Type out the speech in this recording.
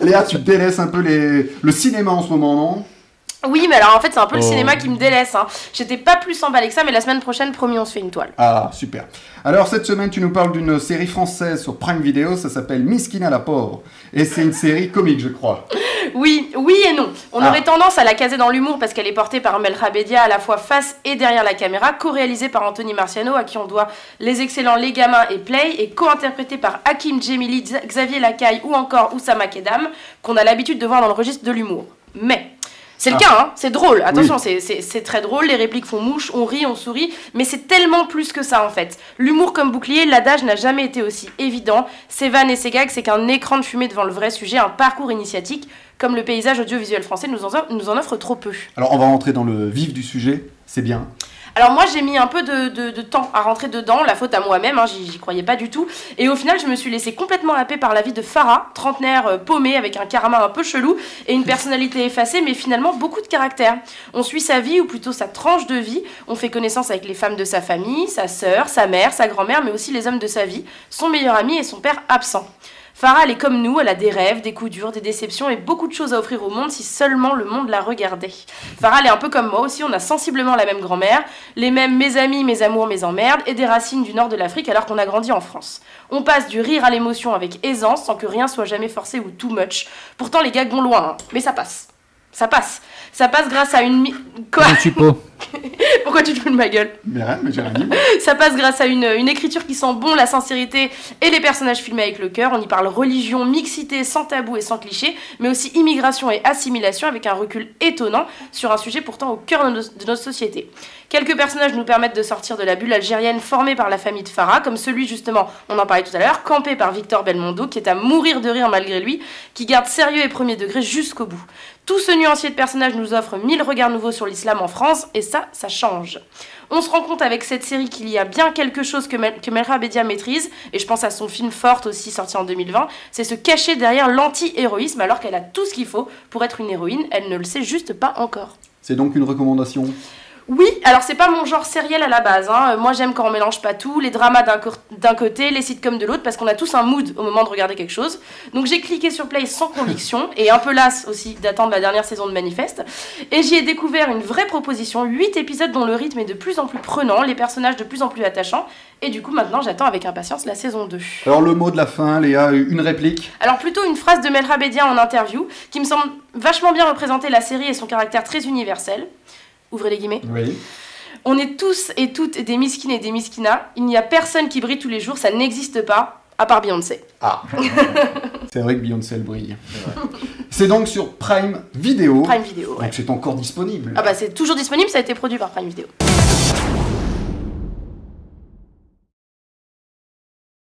Léa, tu délaisses un peu les... le cinéma en ce moment, non? Oui, mais alors en fait, c'est un peu le Oh. cinéma qui me délaisse. hein. J'étais pas plus emballée que ça, mais la semaine prochaine, promis, on se fait une toile. Ah, super. Alors, cette semaine, tu nous parles d'une série française sur Prime Video, ça s'appelle Miskina la pauvre. Et c'est une série comique, je crois. Oui, oui et non. On Ah. aurait tendance à la caser dans l'humour parce qu'elle est portée par Melra Bedia à la fois face et derrière la caméra, co-réalisée par Anthony Marciano, à qui on doit les excellents Les Gamins et Play, et co-interprétée par Hakim Djemili, Xavier Lacaille ou encore Oussama Kedam, qu'on a l'habitude de voir dans le registre de l'humour. Mais. C'est le Ah. cas, hein, c'est drôle, attention, c'est- très drôle, les répliques font mouche, on rit, on sourit, mais c'est tellement plus que ça en fait. L'humour comme bouclier, l'adage n'a jamais été aussi évident. Ses vannes et ses gags, c'est qu'un écran de fumée devant le vrai sujet, un parcours initiatique, comme le paysage audiovisuel français nous en, nous en offre trop peu. Alors, on va rentrer dans le vif du sujet, c'est bien. Alors moi j'ai mis un peu de, temps à rentrer dedans, la faute à moi-même, hein, j'y croyais pas du tout. Et au final je me suis laissée complètement happer par la vie de Farah, trentenaire euh, paumé avec un karma un peu chelou et une personnalité effacée mais finalement beaucoup de caractère. On suit sa vie ou plutôt sa tranche de vie, on fait connaissance avec les femmes de sa famille, sa sœur, sa mère, sa grand-mère mais aussi les hommes de sa vie, son meilleur ami et son père absent. Farah, elle est comme nous, elle a des rêves, des coups durs, des déceptions et beaucoup de choses à offrir au monde si seulement le monde la regardait. Farah, elle est un peu comme moi aussi, on a sensiblement la même grand-mère, les mêmes mes amis, mes amours, mes emmerdes et des racines du nord de l'Afrique alors qu'on a grandi en France. On passe du rire à l'émotion avec aisance sans que rien soit jamais forcé ou too much. Pourtant, les gags vont loin, hein, mais ça passe. Ça passe. Ça passe grâce à une... mi- Quoi? Pourquoi tu te fous de ma gueule Mais rien, mais j'ai rien dit. ça passe grâce à une, une écriture qui sent bon la sincérité et les personnages filmés avec le cœur. On y parle religion, mixité, sans tabou et sans cliché, mais aussi immigration et assimilation avec un recul étonnant sur un sujet pourtant au cœur de, nos- de notre société. Quelques personnages nous permettent de sortir de la bulle algérienne formée par la famille de Farah, comme celui justement, on en parlait tout à l'heure, campé par Victor Belmondo, qui est à mourir de rire malgré lui, qui garde sérieux et premier degré jusqu'au bout. Tout ce nuancier de personnages nous offre mille regards nouveaux sur l'islam en France, et ça, ça change. On se rend compte avec cette série qu'il y a bien quelque chose que, Mel- Melra Bedia maîtrise, et je pense à son film Forte aussi sorti en 2020, c'est se cacher derrière l'anti-héroïsme alors qu'elle a tout ce qu'il faut pour être une héroïne, elle ne le sait juste pas encore. C'est donc une recommandation? Oui, alors c'est pas mon genre sériel à la base. hein. Euh, Moi j'aime quand on mélange pas tout, les dramas d'un côté, les sitcoms de l'autre, parce qu'on a tous un mood au moment de regarder quelque chose. Donc j'ai cliqué sur Play sans conviction, et un peu las aussi d'attendre la dernière saison de Manifeste. Et j'y ai découvert une vraie proposition, 8 épisodes dont le rythme est de plus en plus prenant, les personnages de plus en plus attachants, et du coup maintenant j'attends avec impatience la saison 2. Alors, le mot de la fin, Léa, une réplique? Alors plutôt une phrase de Melra Bedia en interview, qui me semble vachement bien représenter la série et son caractère très universel. Ouvrez les guillemets. Oui. On est tous et toutes des miskines et des miskinas. Il n'y a personne qui brille tous les jours, ça n'existe pas, à part Beyoncé. Ah. c'est vrai que Beyoncé, elle brille. C'est donc sur Prime Video. Prime Video, ouais. C'est encore disponible. Ah bah c'est toujours disponible, ça a été produit par Prime Video.